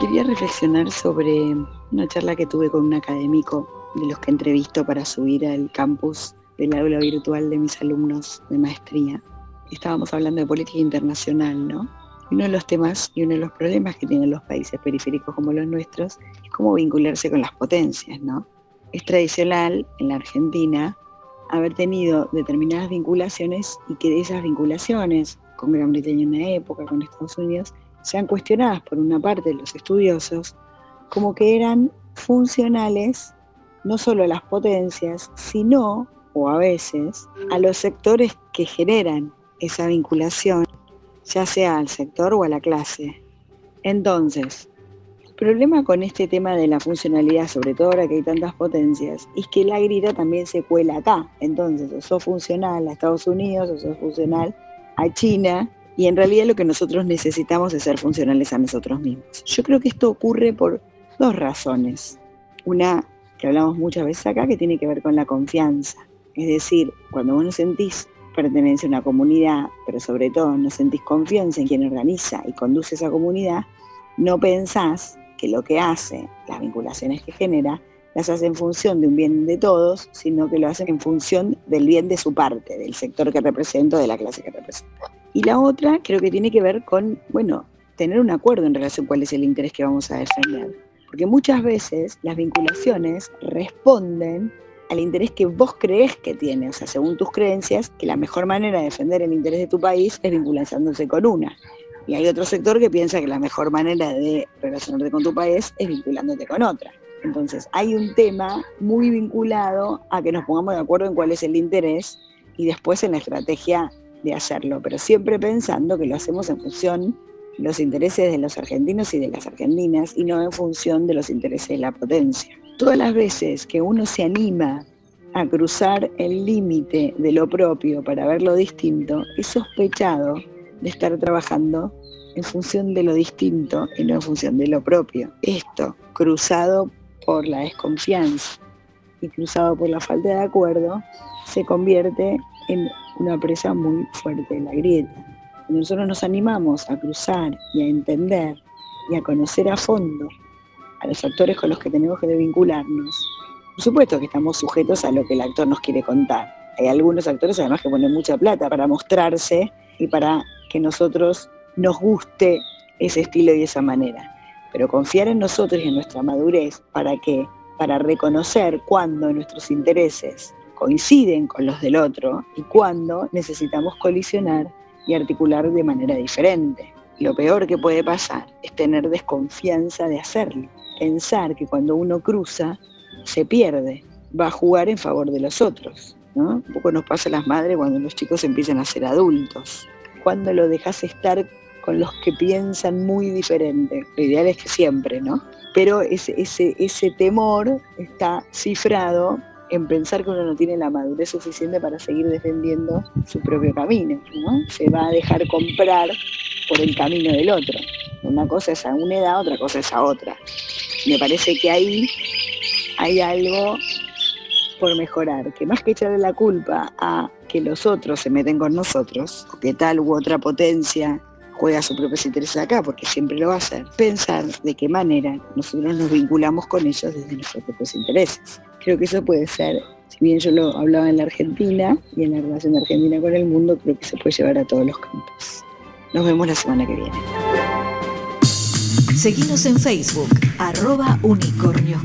Quería reflexionar sobre una charla que tuve con un académico de los que entrevisto para subir al campus del aula virtual de mis alumnos de maestría. Estábamos hablando de política internacional, ¿no? uno de los temas y uno de los problemas que tienen los países periféricos como los nuestros es cómo vincularse con las potencias, ¿no? Es tradicional en la Argentina haber tenido determinadas vinculaciones y que de esas vinculaciones con Gran Bretaña en una época, con Estados Unidos, sean cuestionadas por una parte de los estudiosos como que eran funcionales no solo a las potencias, sino, o a veces, a los sectores que generan esa vinculación, ya sea al sector o a la clase. Entonces, el problema con este tema de la funcionalidad, sobre todo ahora que hay tantas potencias, es que la grita también se cuela acá. Entonces, o sos funcional a Estados Unidos, o sos funcional a China, y en realidad lo que nosotros necesitamos es ser funcionales a nosotros mismos. Yo creo que esto ocurre por dos razones. Una que hablamos muchas veces acá, que tiene que ver con la confianza. Es decir, cuando vos no sentís pertenencia a una comunidad, pero sobre todo no sentís confianza en quien organiza y conduce esa comunidad, no pensás que lo que hace, las vinculaciones que genera, las hace en función de un bien de todos, sino que lo hace en función del bien de su parte, del sector que representa, de la clase que representa. Y la otra creo que tiene que ver con, bueno, tener un acuerdo en relación a cuál es el interés que vamos a defender. Porque muchas veces las vinculaciones responden al interés que vos crees que tiene, o sea, según tus creencias, que la mejor manera de defender el interés de tu país es vinculándose con una. Y hay otro sector que piensa que la mejor manera de relacionarte con tu país es vinculándote con otra. Entonces, hay un tema muy vinculado a que nos pongamos de acuerdo en cuál es el interés y después en la estrategia de hacerlo, pero siempre pensando que lo hacemos en función de los intereses de los argentinos y de las argentinas y no en función de los intereses de la potencia. Todas las veces que uno se anima a cruzar el límite de lo propio para ver lo distinto, es sospechado de estar trabajando en función de lo distinto y no en función de lo propio. Esto, cruzado por la desconfianza y cruzado por la falta de acuerdo, se convierte en una presa muy fuerte de la grieta. Cuando nosotros nos animamos a cruzar y a entender y a conocer a fondo a los actores con los que tenemos que vincularnos, por supuesto que estamos sujetos a lo que el actor nos quiere contar. Hay algunos actores además que ponen mucha plata para mostrarse y para que nosotros nos guste ese estilo y esa manera. Pero confiar en nosotros y en nuestra madurez para que para reconocer cuándo nuestros intereses coinciden con los del otro y cuando necesitamos colisionar y articular de manera diferente. Lo peor que puede pasar es tener desconfianza de hacerlo, pensar que cuando uno cruza se pierde, va a jugar en favor de los otros. Un poco nos pasa a las madres cuando los chicos empiezan a ser adultos. Cuando lo dejas estar con los que piensan muy diferente. Lo ideal es que siempre, ¿no? Pero ese, ese, ese temor está cifrado en pensar que uno no tiene la madurez suficiente para seguir defendiendo su propio camino, ¿no? Se va a dejar comprar por el camino del otro. Una cosa es a una edad, otra cosa es a otra. Me parece que ahí hay algo por mejorar, que más que echarle la culpa a que los otros se meten con nosotros, que tal u otra potencia juega sus propios intereses acá, porque siempre lo va a hacer, pensar de qué manera nosotros nos vinculamos con ellos desde nuestros propios intereses. Creo que eso puede ser, si bien yo lo hablaba en la Argentina y en la relación de Argentina con el mundo, creo que se puede llevar a todos los campos. Nos vemos la semana que viene. Seguimos en Facebook, arroba unicornios.